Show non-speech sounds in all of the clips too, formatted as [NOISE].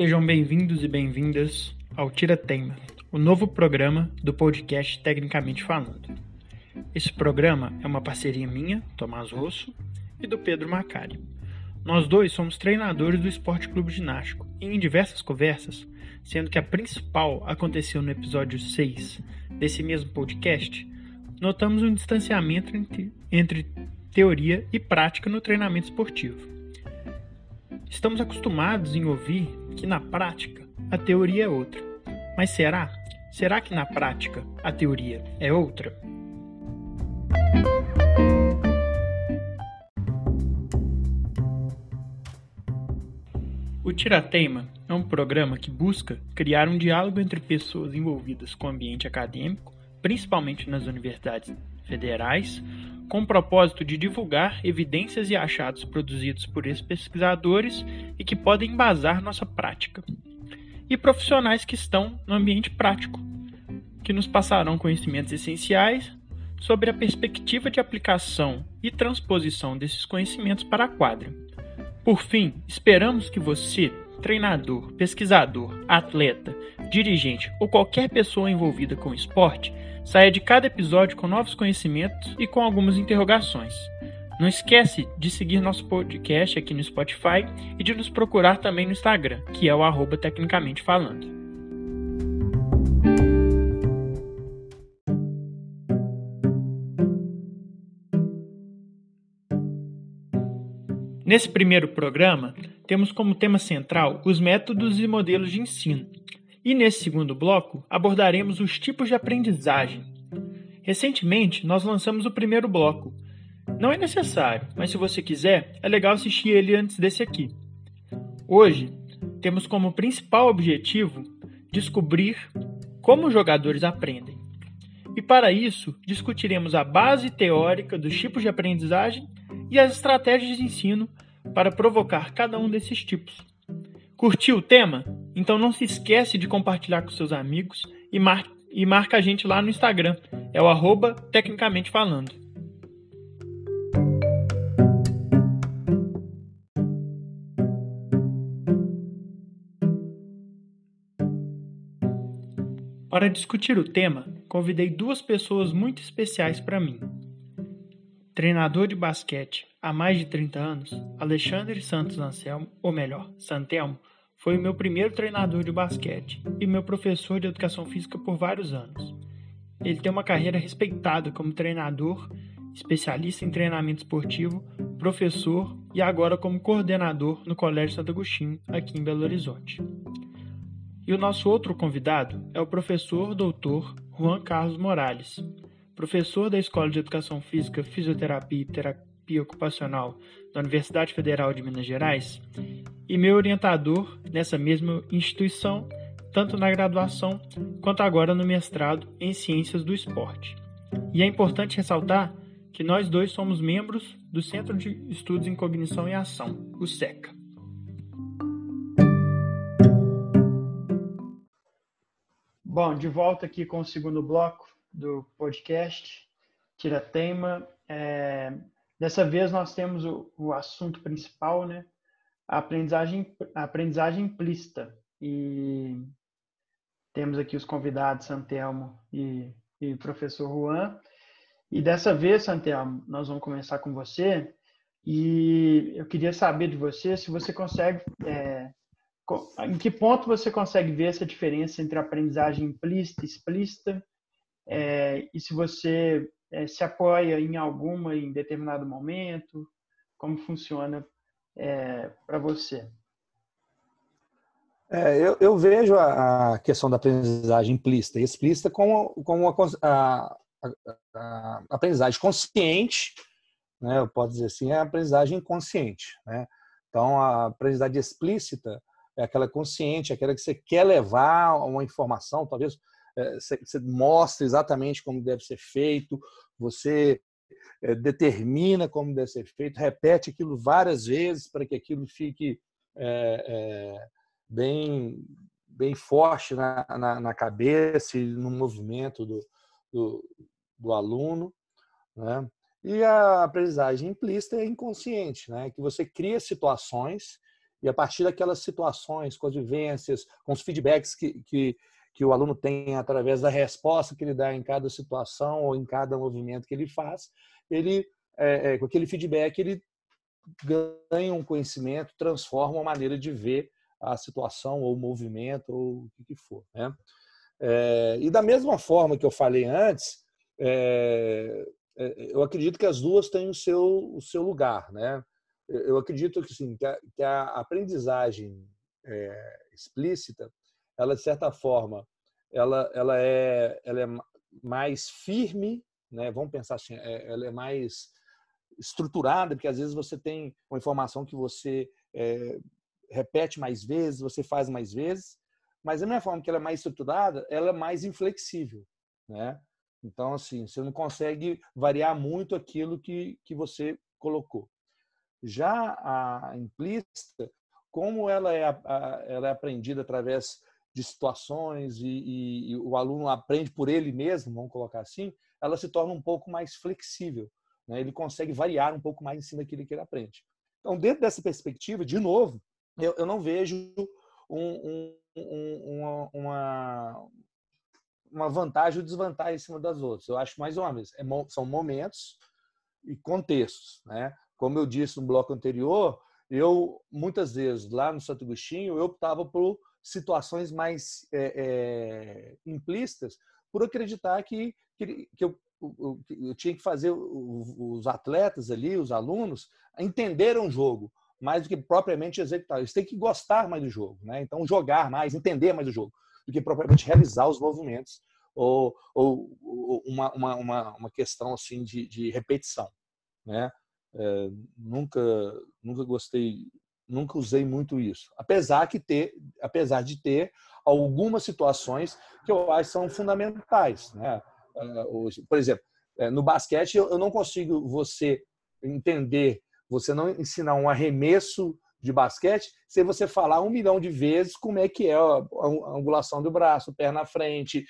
Sejam bem-vindos e bem-vindas ao Tira Tema, o novo programa do podcast Tecnicamente Falando. Esse programa é uma parceria minha, Tomás Rosso, e do Pedro Macari. Nós dois somos treinadores do Esporte Clube Ginástico e em diversas conversas, sendo que a principal aconteceu no episódio 6 desse mesmo podcast, notamos um distanciamento entre, entre teoria e prática no treinamento esportivo. Estamos acostumados em ouvir que na prática a teoria é outra. Mas será? Será que na prática a teoria é outra? O Tirateima é um programa que busca criar um diálogo entre pessoas envolvidas com o ambiente acadêmico, principalmente nas universidades federais, com o propósito de divulgar evidências e achados produzidos por esses pesquisadores e que podem embasar nossa prática. E profissionais que estão no ambiente prático, que nos passarão conhecimentos essenciais sobre a perspectiva de aplicação e transposição desses conhecimentos para a quadra. Por fim, esperamos que você, treinador, pesquisador, atleta, dirigente ou qualquer pessoa envolvida com o esporte, Saia de cada episódio com novos conhecimentos e com algumas interrogações. Não esquece de seguir nosso podcast aqui no Spotify e de nos procurar também no Instagram, que é o arroba Tecnicamente Falando. Nesse primeiro programa, temos como tema central os métodos e modelos de ensino, e nesse segundo bloco abordaremos os tipos de aprendizagem. Recentemente, nós lançamos o primeiro bloco. Não é necessário, mas se você quiser, é legal assistir ele antes desse aqui. Hoje, temos como principal objetivo descobrir como os jogadores aprendem. E para isso, discutiremos a base teórica dos tipos de aprendizagem e as estratégias de ensino para provocar cada um desses tipos. Curtiu o tema? Então não se esquece de compartilhar com seus amigos e, mar e marca a gente lá no Instagram. É o arroba Tecnicamente Falando. Para discutir o tema, convidei duas pessoas muito especiais para mim. Treinador de basquete há mais de 30 anos, Alexandre Santos Anselmo, ou melhor, Santelmo, foi o meu primeiro treinador de basquete e meu professor de educação física por vários anos. Ele tem uma carreira respeitada como treinador, especialista em treinamento esportivo, professor e agora como coordenador no Colégio Santo Agostinho, aqui em Belo Horizonte. E o nosso outro convidado é o professor doutor Juan Carlos Morales, professor da Escola de Educação Física, Fisioterapia e Terapia Ocupacional da Universidade Federal de Minas Gerais e meu orientador nessa mesma instituição, tanto na graduação quanto agora no mestrado em Ciências do Esporte. E é importante ressaltar que nós dois somos membros do Centro de Estudos em Cognição e Ação, o SECA. Bom, de volta aqui com o segundo bloco do podcast, Tira Tema. É, dessa vez nós temos o, o assunto principal, né? a aprendizagem, a aprendizagem implícita. E temos aqui os convidados, Santelmo e, e professor Juan. E dessa vez, Santelmo, nós vamos começar com você. E eu queria saber de você se você consegue. É, em que ponto você consegue ver essa diferença entre aprendizagem implícita e explícita? É, e se você é, se apoia em alguma em determinado momento? Como funciona é, para você? É, eu, eu, vejo a, a, questão da aprendizagem implícita e explícita como, como a, a, a, aprendizagem consciente, né, eu posso dizer assim, é a aprendizagem consciente. Né? Então, a aprendizagem explícita é aquela consciente, aquela que você quer levar uma informação, talvez é, você, você mostre exatamente como deve ser feito, você é, determina como deve ser feito, repete aquilo várias vezes para que aquilo fique é, é, bem, bem forte na, na, na, cabeça e no movimento do, do, do aluno. Né? E a aprendizagem implícita é inconsciente, né? que você cria situações E a partir daquelas situações, com as vivências, com os feedbacks que, que, que o aluno tem através da resposta que ele dá em cada situação ou em cada movimento que ele faz, ele, é, é, com aquele feedback, ele ganha um conhecimento, transforma uma maneira de ver a situação ou o movimento ou o que, for. Né? É, e da mesma forma que eu falei antes, é, é, eu acredito que as duas têm o seu, o seu lugar. Né? Eu acredito que, sim, que, a, que a aprendizagem é, explícita, ela de certa forma, ela, ela, é, ela é mais firme, né? vamos pensar assim, é, ela é mais estruturada, porque às vezes você tem uma informação que você é, repete mais vezes, você faz mais vezes, mas da mesma forma que ela é mais estruturada, ela é mais inflexível, né? Então, assim, você não consegue variar muito aquilo que, que você colocou. Já a implícita, como ela é, ela é aprendida através de situações e, e, e, o aluno aprende por ele mesmo, vamos colocar assim, ela se torna um pouco mais flexível. Né? Ele consegue variar um pouco mais em cima daquilo que ele aprende. Então, dentro dessa perspectiva, de novo, eu, eu não vejo um, um, uma, uma vantagem ou desvantagem em cima das outras. Eu acho mais uma vez, é, são momentos e contextos. Né? Como eu disse no bloco anterior, eu muitas vezes lá no Santo Agostinho eu optava por situações mais é, é, implícitas por acreditar que, que, que eu, eu, tinha que fazer os atletas ali, os alunos, entenderam o jogo mais do que propriamente executar. Eles têm que gostar mais do jogo, né? Então jogar mais, entender mais o jogo, do que propriamente realizar os movimentos ou, ou, ou uma, uma, uma, uma, questão assim de, de repetição, né? É, nunca nunca gostei nunca usei muito isso apesar que ter apesar de ter algumas situações que eu acho são fundamentais né é, por exemplo é, no basquete eu não consigo você entender você não ensinar um arremesso de basquete sem você falar um milhão de vezes como é que é a angulação do braço, perna na frente,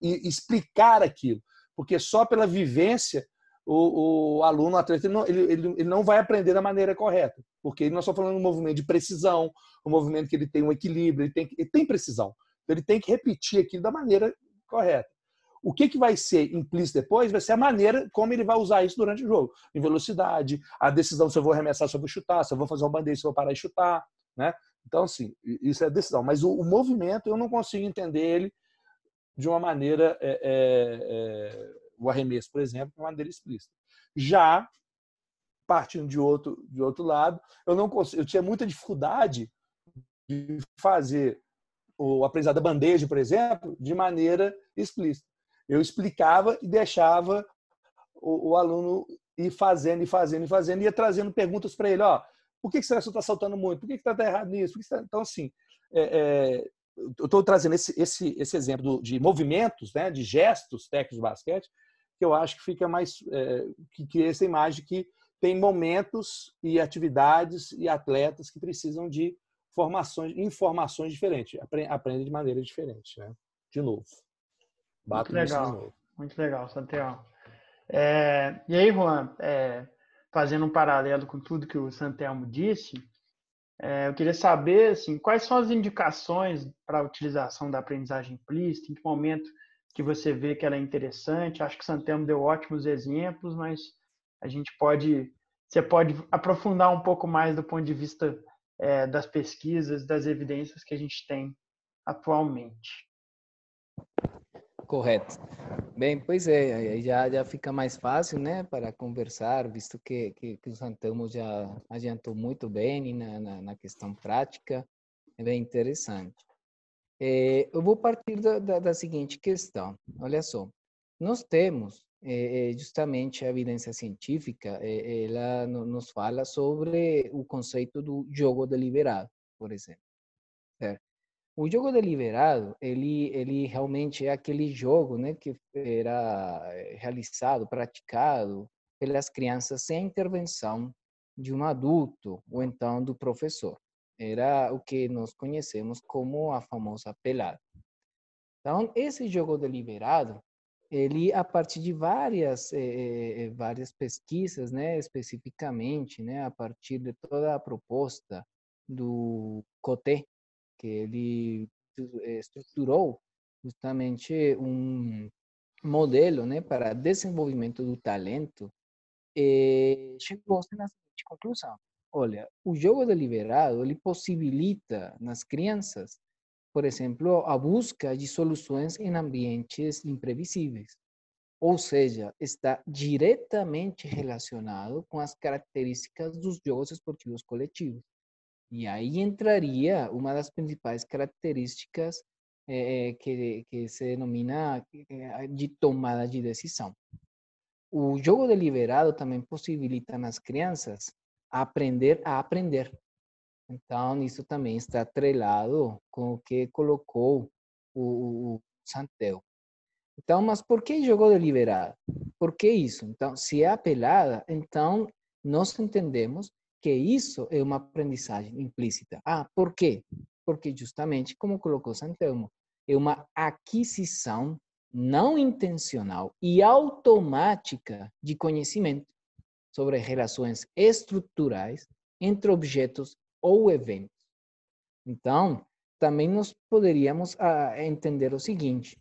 e explicar aquilo. Porque só pela vivência o, o aluno, o atleta, ele não, ele, ele, não vai aprender da maneira correta. Porque nós estamos falando de um movimento de precisão, um movimento que ele tem um equilíbrio, ele tem, ele tem precisão. Então, ele tem que repetir aquilo da maneira correta. O que, que vai ser implícito depois vai ser a maneira como ele vai usar isso durante o jogo. Em velocidade, a decisão se eu vou arremessar, se eu vou chutar, se eu vou fazer uma bandeira, se eu vou parar e chutar. Né? Então, assim, isso é decisão. Mas o, o movimento, eu não consigo entender ele de uma maneira, é, é, é, o arremesso, por exemplo, de uma maneira explícita. Já, partindo de outro, de outro lado, eu, não eu tinha muita dificuldade de fazer o aprendizado da bandeja, por exemplo, de maneira explícita eu explicava e deixava o, o aluno ir fazendo, e fazendo, e fazendo, ia trazendo perguntas para ele, ó, por que, que você está saltando muito? Por que está errado nisso? Tá... Então, assim, é, é, eu estou trazendo esse, esse, esse exemplo de movimentos, né, de gestos técnicos de basquete, que eu acho que fica mais, é, que cria essa imagem que tem momentos e atividades e atletas que precisam de formações, informações diferentes, aprendem de maneira diferente, né? De novo. Bato muito legal, muito legal, Santiago. É, e aí, Juan, é, fazendo um paralelo com tudo que o Santelmo disse, é, eu queria saber assim, quais são as indicações para a utilização da aprendizagem implícita, em que momento que você vê que ela é interessante. Acho que o Santelmo deu ótimos exemplos, mas a gente pode, você pode aprofundar um pouco mais do ponto de vista é, das pesquisas, das evidências que a gente tem atualmente. Correto. Bem, pois é, aí já, já fica mais fácil, né, para conversar, visto que, que, que o Santamo já adiantou muito bem na, na, na questão prática, é bem interessante. É, eu vou partir da, da, da, seguinte questão, olha só, nós temos é, justamente a evidência científica, é, ela nos fala sobre o conceito do jogo deliberado, por exemplo, certo? O jogo deliberado, ele, ele realmente é aquele jogo né, que era eh, realizado, praticado pelas crianças sem intervenção de um adulto ou então do professor. Era o que nós conhecemos como a famosa pelada. Então, esse jogo deliberado, ele a partir de várias eh, eh várias pesquisas, né, especificamente, né, a partir de toda a proposta do Coté, que ele estruturou justamente um modelo né, para desenvolvimento do talento, chegou-se na seguinte conclusão. Olha, o jogo deliberado, ele possibilita nas crianças, por exemplo, a busca de soluções em ambientes imprevisíveis. Ou seja, está diretamente relacionado com as características dos jogos esportivos coletivos. E aí entraria uma das principais características é, que, que se denomina eh, de tomada de decisão. O jogo deliberado também possibilita nas crianças aprender a aprender. Então, isso também está atrelado com o que colocou o, o Santel. Então, mas por que jogo deliberado? Por que isso? Então, se é apelada, então nós entendemos que isso é uma aprendizagem implícita. Ah, por quê? Porque justamente, como colocou Santelmo, é uma aquisição não intencional e automática de conhecimento sobre relações estruturais entre objetos ou eventos. Então, também nós poderíamos ah, entender o seguinte: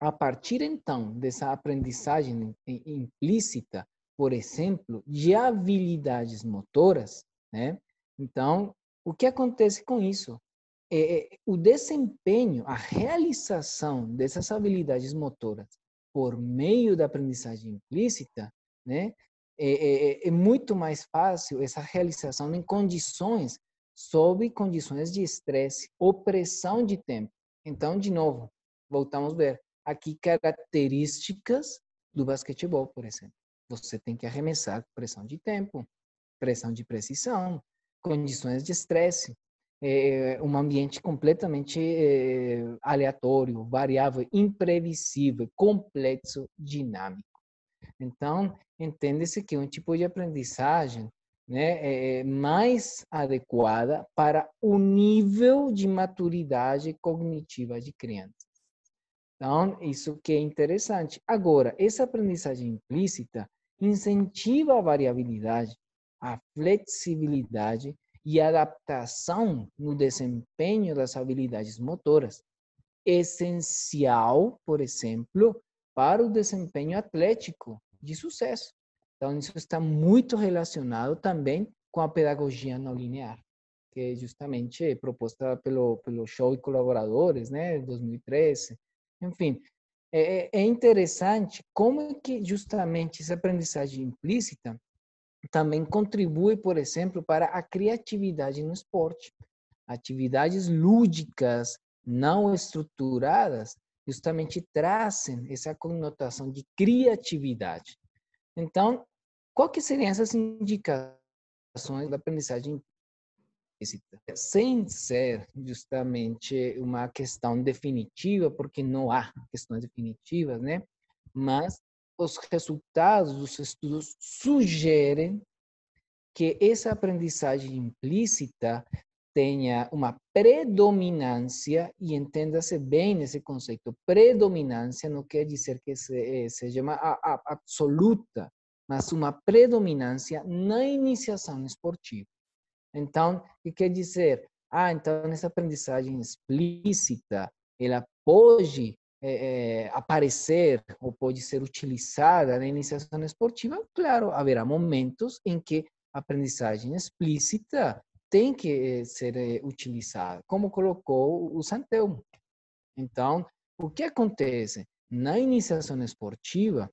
a partir então dessa aprendizagem implícita, por exemplo, de habilidades motoras, né? Então, o que acontece com isso? É, é, o desempenho, a realização dessas habilidades motoras por meio da aprendizagem implícita, né? É, é, é, é muito mais fácil essa realização em condições, sob condições de estresse, opressão de tempo. Então, de novo, voltamos a ver aqui características do basquetebol, por exemplo. Você tem que arremessar pressão de tempo, pressão de precisão, condições de estresse, é, um ambiente completamente é, aleatório, variável, imprevisível, complexo, dinâmico. Então, entende-se que um tipo de aprendizagem né, é mais adequada para o nível de maturidade cognitiva de crianças. Então, isso que é interessante. Agora, essa aprendizagem implícita incentiva a variabilidade, a flexibilidade e adaptação no desempenho das habilidades motoras, essencial, por exemplo, para o desempenho atlético de sucesso. Então, isso está muito relacionado também com a pedagogia não linear, que é justamente proposta pelo, pelo show e colaboradores, né, 2013. Enfim, é, é interessante como é que justamente essa aprendizagem implícita também contribui, por exemplo, para a criatividade no esporte. Atividades lúdicas não estruturadas justamente trazem essa conotação de criatividade. Então, qual que seriam essas indicações da aprendizagem sem ser justamente uma questão definitiva, porque não há questões definitivas, né? Mas os resultados dos estudos sugerem que essa aprendizagem implícita tenha uma predominância, e entenda-se bem esse conceito, predominância não quer dizer que se, seja uma absoluta, mas uma predominância na iniciação esportiva. Então, o que quer dizer? Ah, então essa aprendizagem explícita, ela pode é, é, aparecer ou pode ser utilizada na iniciação esportiva, claro, haverá momentos em que a aprendizagem explícita tem que ser eh, utilizada, como colocou o Santelmo. Então, o que acontece? Na iniciação esportiva,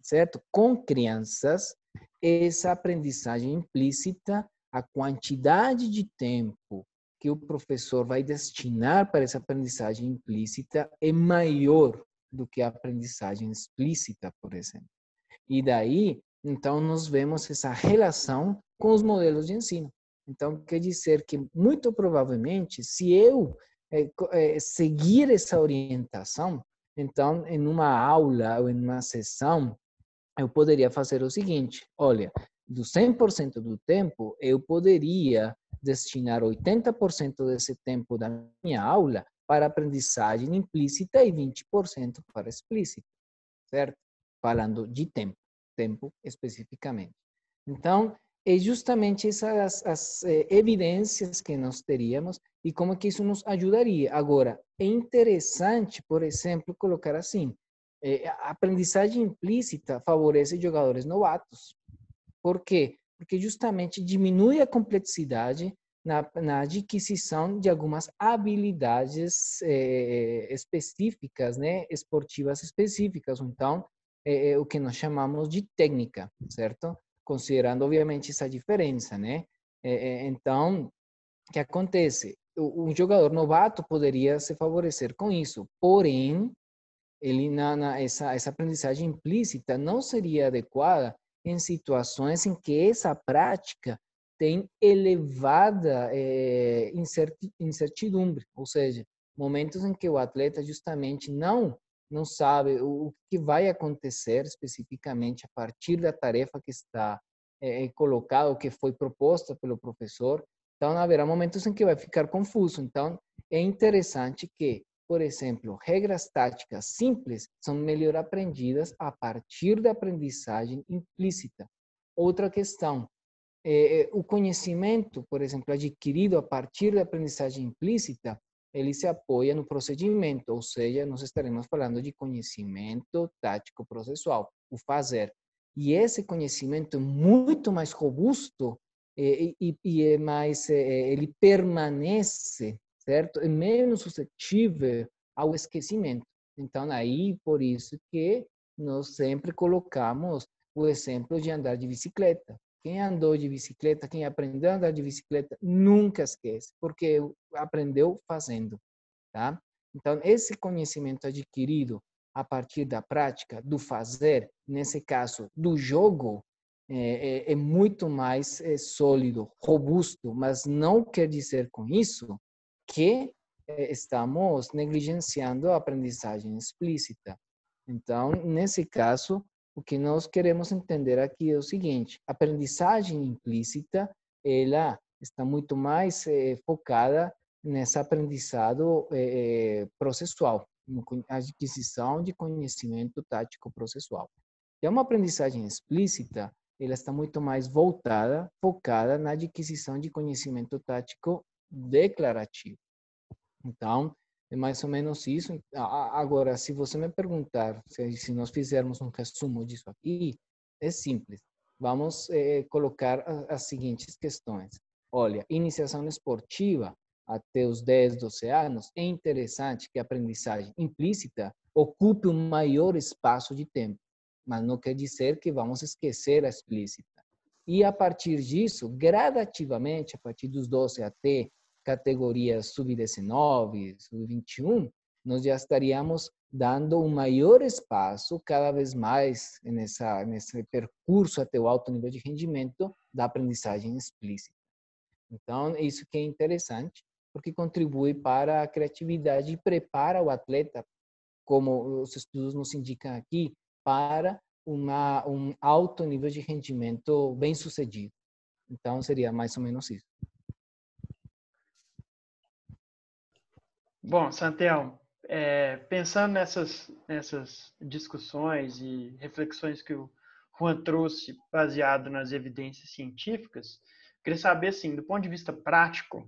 certo? Com crianças, essa aprendizagem implícita, a quantidade de tempo que o professor vai destinar para essa aprendizagem implícita é maior do que a aprendizagem explícita, por exemplo. E daí, então, nós vemos essa relação com os modelos de ensino. Então, quer dizer que, muito provavelmente, se eu é, é, seguir essa orientação, então, em uma aula ou em uma sessão, eu poderia fazer o seguinte: olha, do 100% do tempo, eu poderia destinar 80% desse tempo da minha aula para aprendizagem implícita e 20% para explícita, certo? Falando de tempo, tempo especificamente. Então, é justamente essas as, eh, evidências que nós teríamos e como que isso nos ajudaria. Agora, é interessante, por exemplo, colocar assim, a aprendizagem implícita favorece jogadores novatos. Por quê? Porque justamente diminui a complexidade na, na adquisição de algumas habilidades eh, específicas, né, esportivas específicas. Então, o que nós chamamos de técnica, certo? Considerando, obviamente, essa diferença, né? É, é, então, o que acontece? Um jogador novato poderia se favorecer com isso, porém, ele na, na, essa, essa aprendizagem implícita não seria adequada em situações em que essa prática tem elevada é, incertidumbre, ou seja, momentos em que o atleta justamente não não sabe o que vai acontecer especificamente a partir da tarefa que está é, colocada, ou que foi proposta pelo professor. Então, haverá momentos em que vai ficar confuso. Então, é interessante que, por exemplo, regras táticas simples são melhor aprendidas a partir da aprendizagem implícita. Outra questão, é, o conhecimento, por exemplo, adquirido a partir da aprendizagem implícita, ele se apoia no procedimento, ou seja, nós estaremos falando de conhecimento tático processual, o fazer. E esse conhecimento é muito mais robusto e, e, e é mais, ele permanece, certo? É menos suscetível ao esquecimento. Então, aí, por isso que nós sempre colocamos o exemplo de andar de bicicleta. Quem andou de bicicleta, quem aprendeu a andar de bicicleta, nunca esquece, porque aprendeu fazendo, tá? Então, esse conhecimento adquirido a partir da prática, do fazer, nesse caso, do jogo, é, é, é muito mais é, sólido, robusto, mas não quer dizer com isso que é, estamos negligenciando a aprendizagem explícita. Então, nesse caso, o que nós queremos entender aqui é o seguinte: a aprendizagem implícita, ela está muito mais eh, focada nessa aprendizado eh, processual, na aquisição de conhecimento tático processual. E uma aprendizagem explícita, ela está muito mais voltada, focada na aquisição de conhecimento tático declarativo. Então, é mais ou menos isso. Agora, se você me perguntar se, nós fizermos um resumo disso aqui, é simples. Vamos é, colocar as seguintes questões. Olha, iniciação esportiva até os 10, 12 anos, é interessante que a aprendizagem implícita ocupe um maior espaço de tempo, mas não quer dizer que vamos esquecer a explícita. E a partir disso, gradativamente, a partir dos 12 até categorias sub-19, sub-21, nós já estaríamos dando um maior espaço cada vez mais nessa, nesse percurso até o alto nível de rendimento da aprendizagem explícita. Então, isso que é interessante, porque contribui para a criatividade e prepara o atleta, como os estudos nos indicam aqui, para uma, um alto nível de rendimento bem sucedido. Então, seria mais ou menos isso. Bom, Santel, é, pensando nessas, nessas discussões e reflexões que o Juan trouxe baseado nas evidências científicas, queria saber, assim, do ponto de vista prático,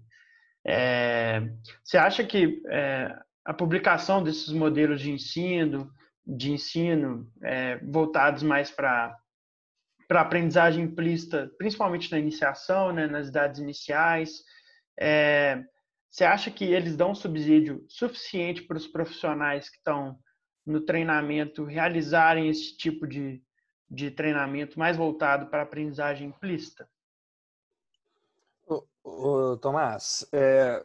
é, você acha que é, a publicação desses modelos de ensino, de ensino é, voltados mais para para aprendizagem implícita, principalmente na iniciação, né, nas idades iniciais, você acha que eles dão subsídio suficiente para os profissionais que estão no treinamento realizarem esse tipo de, de treinamento mais voltado para a aprendizagem implícita? Ô, ô, Tomás, é,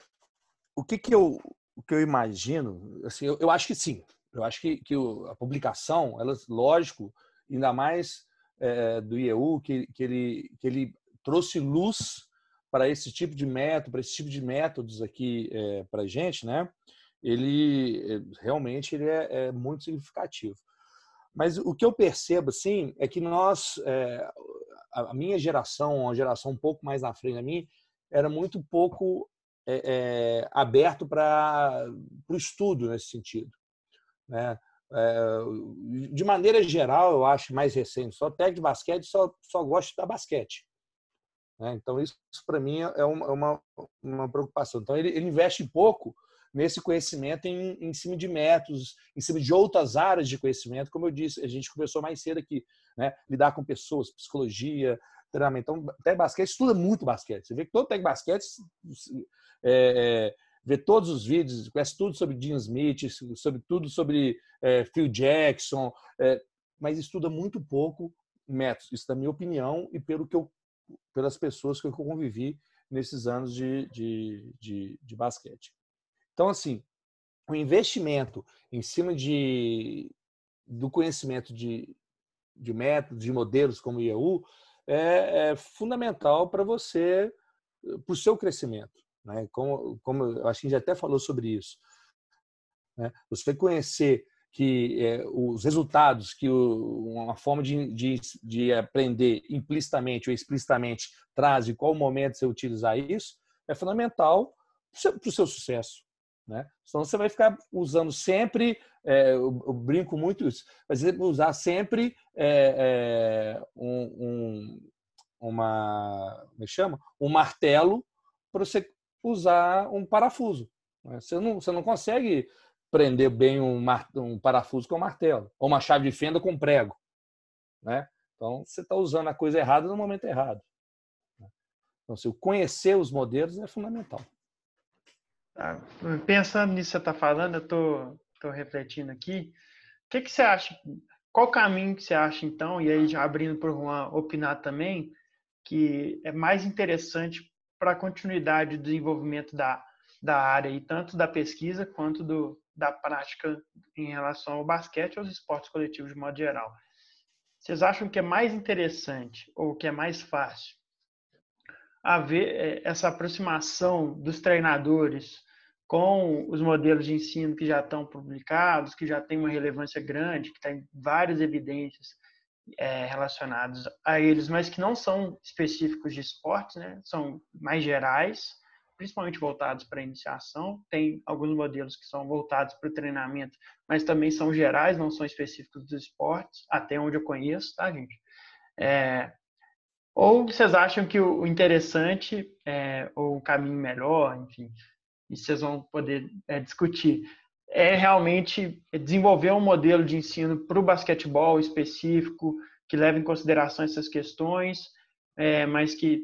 o que, que, eu, o que eu imagino, assim, eu, eu acho que sim. Eu acho que, que a publicação, ela, lógico, ainda mais é, do IEU, que, que, ele, que ele trouxe luz para esse tipo de método, para esse tipo de métodos aqui é, para a gente, né? Ele é, realmente ele é, é, muito significativo. Mas o que eu percebo, assim, é que nós, é, a minha geração, uma geração um pouco mais na frente da minha, era muito pouco é, é, aberto para o estudo nesse sentido, né? de maneira geral, eu acho mais recente, só técnico de basquete só, só gosta de basquete Né? Então, isso, isso para mim é uma, é uma, uma preocupação. Então, ele, ele investe pouco nesse conhecimento em, em cima de métodos, em cima de outras áreas de conhecimento, como eu disse, a gente conversou mais cedo aqui, né? lidar com pessoas, psicologia, treinamento. Então, até basquete, estuda muito basquete. Você vê que todo técnico basquete é, é, vê todos os vídeos, conhece tudo sobre Dean Smith, sobre tudo sobre é, Phil Jackson, é, mas estuda muito pouco métodos. Isso é a minha opinião e pelo que eu, pelas pessoas que eu convivi nesses anos de, de, de, de basquete. Então, assim, o investimento em cima de, do conhecimento de, de métodos, de modelos como o IEU, é, é fundamental para você, para o seu crescimento. Né? Como, como eu acho que a gente até falou sobre isso. Né? Você conhecer que é, os resultados que o, uma forma de, de, de, aprender implicitamente ou explicitamente traz e qual momento você utilizar isso é fundamental para o seu sucesso. Né? Senão você vai ficar usando sempre, é, eu, eu, brinco muito isso, mas usar sempre é, é, um, um, uma, me é chama? um martelo para você usar um parafuso. Né? Você, não, você não consegue prender bem um, um parafuso com um martelo, ou uma chave de fenda com prego. Né? Então, você está usando a coisa errada no momento errado. Né? Então, se conhecer os modelos é fundamental. Tá. Pensando nisso que você está falando, eu estou tô, tô refletindo aqui. O que, que você acha? Qual caminho que você acha, então, e aí já abrindo para o Juan opinar também, que é mais interessante para a continuidade do desenvolvimento da, da área, e tanto da pesquisa quanto do, da prática em relação ao basquete e aos esportes coletivos de modo geral. Vocês acham que é mais interessante ou que é mais fácil haver é, essa aproximação dos treinadores com os modelos de ensino que já estão publicados, que já têm uma relevância grande, que tem várias evidências é, relacionadas a eles, mas que não são específicos de esportes, né? são mais gerais, principalmente voltados para iniciação. Tem alguns modelos que são voltados para o treinamento, mas também são gerais, não são específicos dos esportes, até onde eu conheço, tá, gente? É, ou vocês acham que o interessante, é, ou o caminho melhor, enfim, e vocês vão poder é, discutir, é realmente desenvolver um modelo de ensino para o basquetebol específico, que leve em consideração essas questões, é, mas que,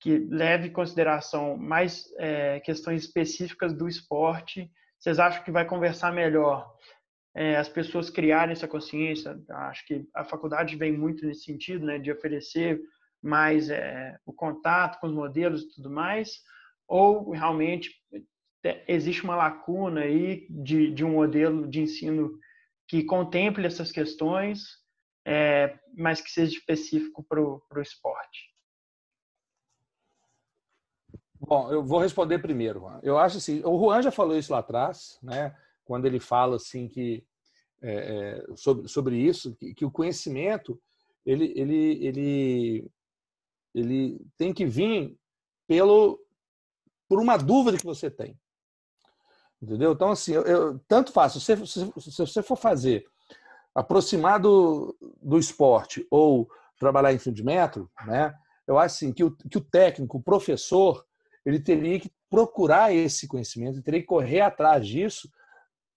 que leve em consideração mais é, questões específicas do esporte. Vocês acham que vai conversar melhor é, as pessoas criarem essa consciência? Acho que a faculdade vem muito nesse sentido, né, de oferecer mais é, o contato com os modelos e tudo mais, ou realmente existe uma lacuna aí de, de um modelo de ensino que contemple essas questões, é, mas que seja específico para o esporte? Bom, eu vou responder primeiro. Eu acho assim, o Juan já falou isso lá atrás, né? Quando ele fala assim que é, é sobre, sobre isso, que, que, o conhecimento ele, ele, ele, ele tem que vir pelo por uma dúvida que você tem. Entendeu? Então, assim, eu, eu tanto faço. Se, se, se, você for fazer aproximar do, do esporte ou trabalhar em fim de metro, né? Eu acho assim, que, o, que o técnico, o professor, ele teria que procurar esse conhecimento, teria que correr atrás disso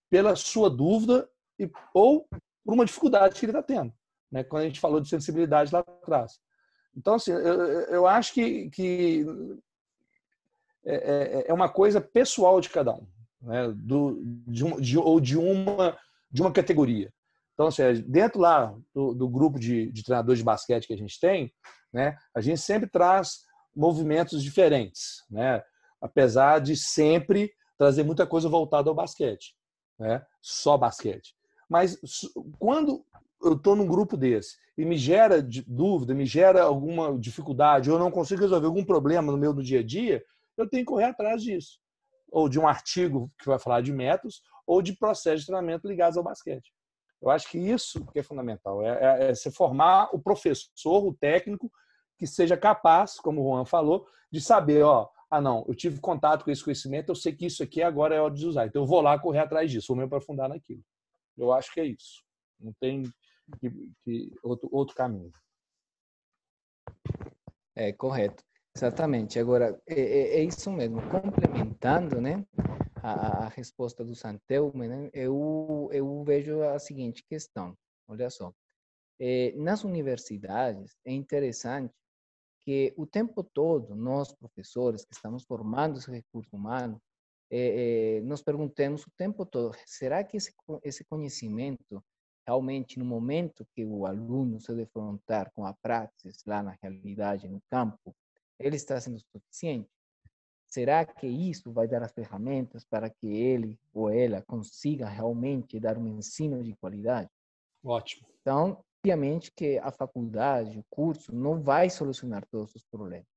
pela sua dúvida e, ou por uma dificuldade que ele está tendo. Né? Quando a gente falou de sensibilidade lá atrás. Então, assim, eu, eu acho que, que é, é, é uma coisa pessoal de cada um né, do, de, um, de, ou de uma, de uma categoria. Então, assim, dentro lá do, do grupo de, de, treinadores de basquete que a gente tem, né, a gente sempre traz movimentos diferentes, né, apesar de sempre trazer muita coisa voltada ao basquete, né, só basquete. Mas quando eu estou num grupo desse e me gera dúvida, me gera alguma dificuldade, ou eu não consigo resolver algum problema no meu dia a dia, eu tenho que correr atrás disso ou de um artigo que vai falar de métodos, ou de processos de treinamento ligados ao basquete. Eu acho que isso que é fundamental, é, é, é se formar o professor, o técnico, que seja capaz, como o Juan falou, de saber, ó, ah não, eu tive contato com esse conhecimento, eu sei que isso aqui agora é hora de usar, então eu vou lá correr atrás disso, vou me aprofundar naquilo. Eu acho que é isso. Não tem que, que outro, outro caminho. É correto. Exatamente. Agora, é, é, é isso mesmo. Complementando, né, a, a resposta do Santelmo, né, eu, eu vejo a seguinte questão. Olha só. É, nas universidades, é interessante que o tempo todo, nós, professores, que estamos formando esse recurso humano, é, é, nos perguntemos o tempo todo, será que esse, esse conhecimento realmente no momento que o aluno se defrontar com a prática lá na realidade, no campo, ele está sendo suficiente? Será que isso vai dar as ferramentas para que ele ou ela consiga realmente dar um ensino de qualidade? Ótimo. Então, obviamente que a faculdade, o curso, não vai solucionar todos os problemas.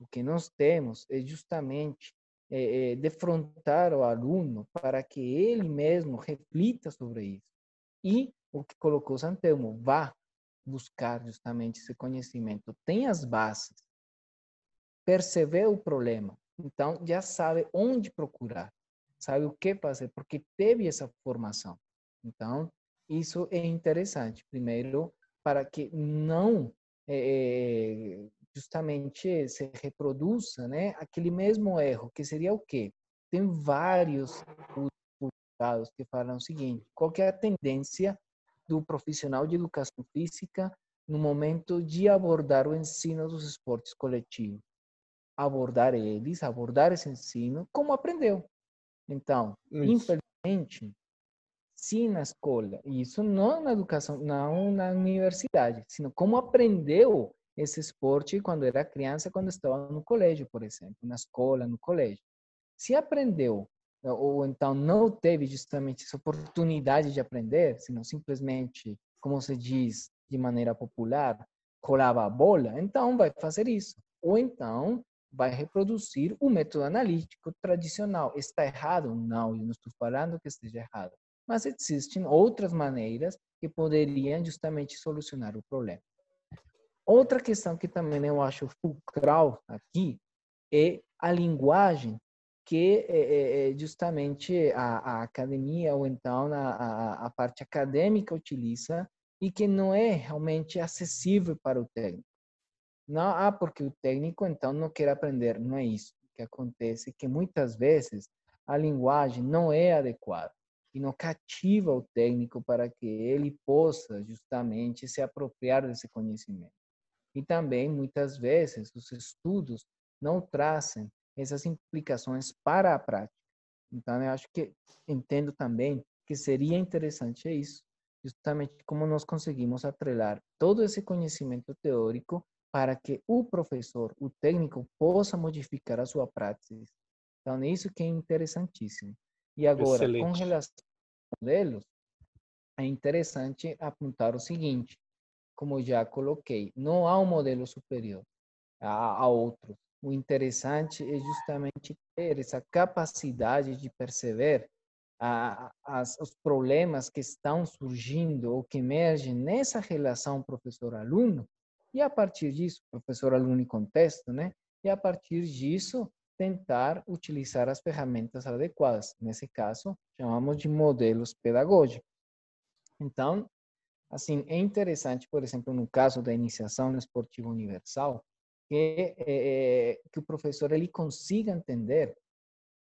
O que nós temos é justamente é, é, defrontar o aluno para que ele mesmo reflita sobre isso. E o que colocou Santelmo, vá buscar justamente esse conhecimento, tem as bases, perceber o problema, então já sabe onde procurar, sabe o que fazer, porque teve essa formação. Então, isso é interessante. Primeiro, para que não é, justamente se reproduza né, aquele mesmo erro, que seria o quê? Tem vários publicados que falam o seguinte, qual é a tendência do profissional de educação física no momento de abordar o ensino dos esportes coletivos? Abordar eles, abordar esse ensino como aprendeu. Então, Isso. infelizmente, sim na escola, e isso não na educação, não na universidade, sino como aprendeu esse esporte quando era criança, quando estava no colégio, por exemplo, na escola, no colégio. Se aprendeu, ou então não teve justamente essa oportunidade de aprender, senão simplesmente, como se diz de maneira popular, colava a bola, então vai fazer isso. Ou então vai reproduzir o método analítico tradicional. Está errado? Não, eu não estou falando que esteja errado mas existem outras maneiras que poderiam justamente solucionar o problema. Outra questão que também eu acho fulcral aqui é a linguagem que é, é, é justamente a, a, academia ou então a, a, a parte acadêmica utiliza e que não é realmente acessível para o técnico. Não, ah, porque o técnico então não quer aprender. Não é isso. Que acontece que muitas vezes a linguagem não é adequada e não cativa o técnico para que ele possa justamente se apropriar desse conhecimento. E também, muitas vezes, os estudos não trazem essas implicações para a prática. Então, eu acho que entendo também que seria interessante isso, justamente como nós conseguimos atrelar todo esse conhecimento teórico para que o professor, o técnico, possa modificar a sua prática. Então, é isso que é interessantíssimo. E agora, Excelente. com relação modelos, é interessante apontar o seguinte, como já coloquei, não há um modelo superior a, a outros. O interessante é justamente ter essa capacidade de perceber a, as, os problemas que estão surgindo ou que emergem nessa relação professor-aluno e a partir disso, professor-aluno e contexto, né? E a partir disso, tentar utilizar as ferramentas adequadas. Nesse caso, chamamos de modelos pedagógicos. Então, assim, é interessante, por exemplo, no caso da iniciação no esportivo universal, que, é, que o professor ele consiga entender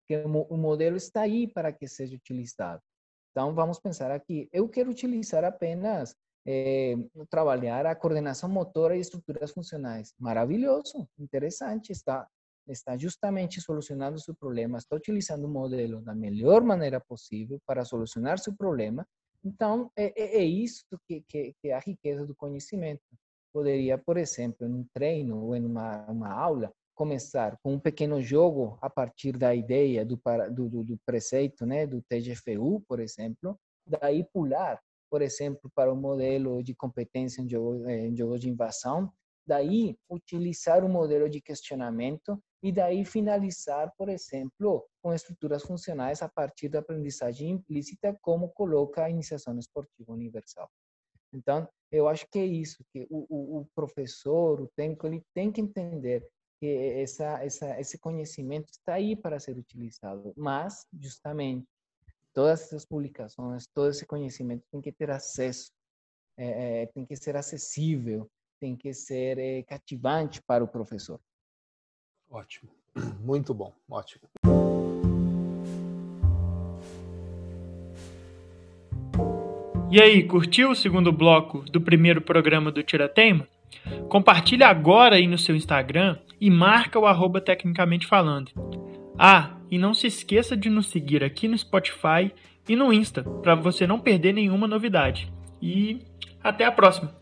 que o modelo está aí para que seja utilizado. Então, vamos pensar aqui, eu quero utilizar apenas é, trabalhar a coordenação motora e estruturas funcionais. Maravilhoso, interessante, está está justamente solucionando seu problema, está utilizando o modelo da melhor maneira possível para solucionar seu problema. Então, é, isso que, que, que, é a riqueza do conhecimento. Poderia, por exemplo, em um treino ou em uma, aula, começar com um pequeno jogo a partir da ideia do, do, do preceito, né, do TGFU, por exemplo, daí pular, por exemplo, para o modelo de competência em jogo, em jogo de invasão, daí utilizar o modelo de questionamento e daí finalizar, por exemplo, com estruturas funcionais a partir da aprendizagem implícita, como coloca a iniciação esportiva universal. Então, eu acho que é isso, que o, o, o professor, o técnico, ele tem que entender que essa, essa, esse conhecimento está aí para ser utilizado, mas, justamente, todas essas publicações, todo esse conhecimento tem que ter acesso, é, é, tem que ser acessível, tem que ser é, cativante para o professor. Ótimo. [CLEARS THROAT] Muito bom, ótimo. E aí, curtiu o segundo bloco do primeiro programa do Tira Teima? Compartilhe agora aí no seu Instagram e marca o arroba Tecnicamente Falando. Ah, e não se esqueça de nos seguir aqui no Spotify e no Insta, para você não perder nenhuma novidade. E até a próxima!